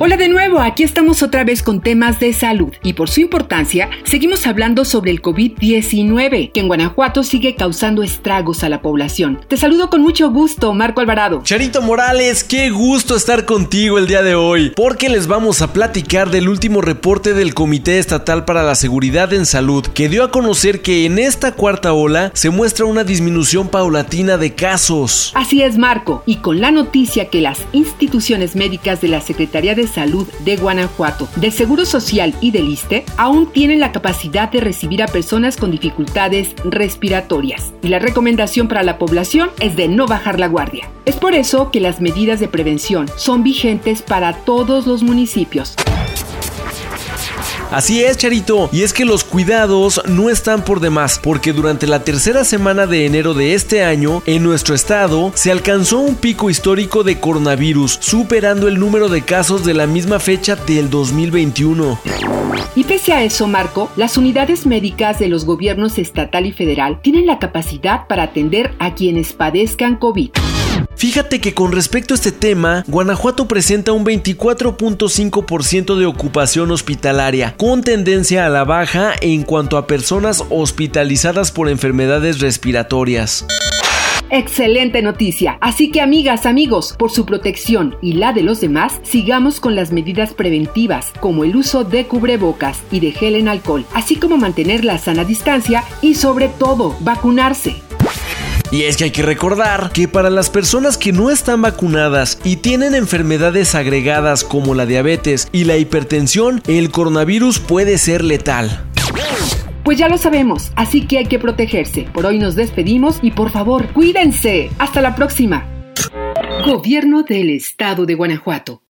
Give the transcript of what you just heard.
Hola de nuevo, aquí estamos otra vez con temas de salud y por su importancia seguimos hablando sobre el COVID-19 que en Guanajuato sigue causando estragos a la población. Te saludo con mucho gusto, Marco Alvarado. Charito Morales, qué gusto estar contigo el día de hoy, porque les vamos a platicar del último reporte del Comité Estatal para la Seguridad en Salud que dio a conocer que en esta cuarta ola se muestra una disminución paulatina de casos. Así es, Marco, y con la noticia que las instituciones médicas de la Secretaría de Salud de Guanajuato, de Seguro Social y del ISTE aún tienen la capacidad de recibir a personas con dificultades respiratorias. Y la recomendación para la población es de no bajar la guardia. Es por eso que las medidas de prevención son vigentes para todos los municipios. Así es, Charito, y es que los cuidados no están por demás, porque durante la tercera semana de enero de este año, en nuestro estado, se alcanzó un pico histórico de coronavirus, superando el número de casos de la misma fecha del 2021. Y pese a eso, Marco, las unidades médicas de los gobiernos estatal y federal tienen la capacidad para atender a quienes padezcan COVID. Fíjate que con respecto a este tema, Guanajuato presenta un 24.5% de ocupación hospitalaria, con tendencia a la baja en cuanto a personas hospitalizadas por enfermedades respiratorias. Excelente noticia. Así que amigas, amigos, por su protección y la de los demás, sigamos con las medidas preventivas, como el uso de cubrebocas y de gel en alcohol, así como mantener la sana distancia y sobre todo, vacunarse. Y es que hay que recordar que para las personas que no están vacunadas y tienen enfermedades agregadas como la diabetes y la hipertensión, el coronavirus puede ser letal. Pues ya lo sabemos, así que hay que protegerse. Por hoy nos despedimos y por favor, cuídense. Hasta la próxima. Gobierno del Estado de Guanajuato.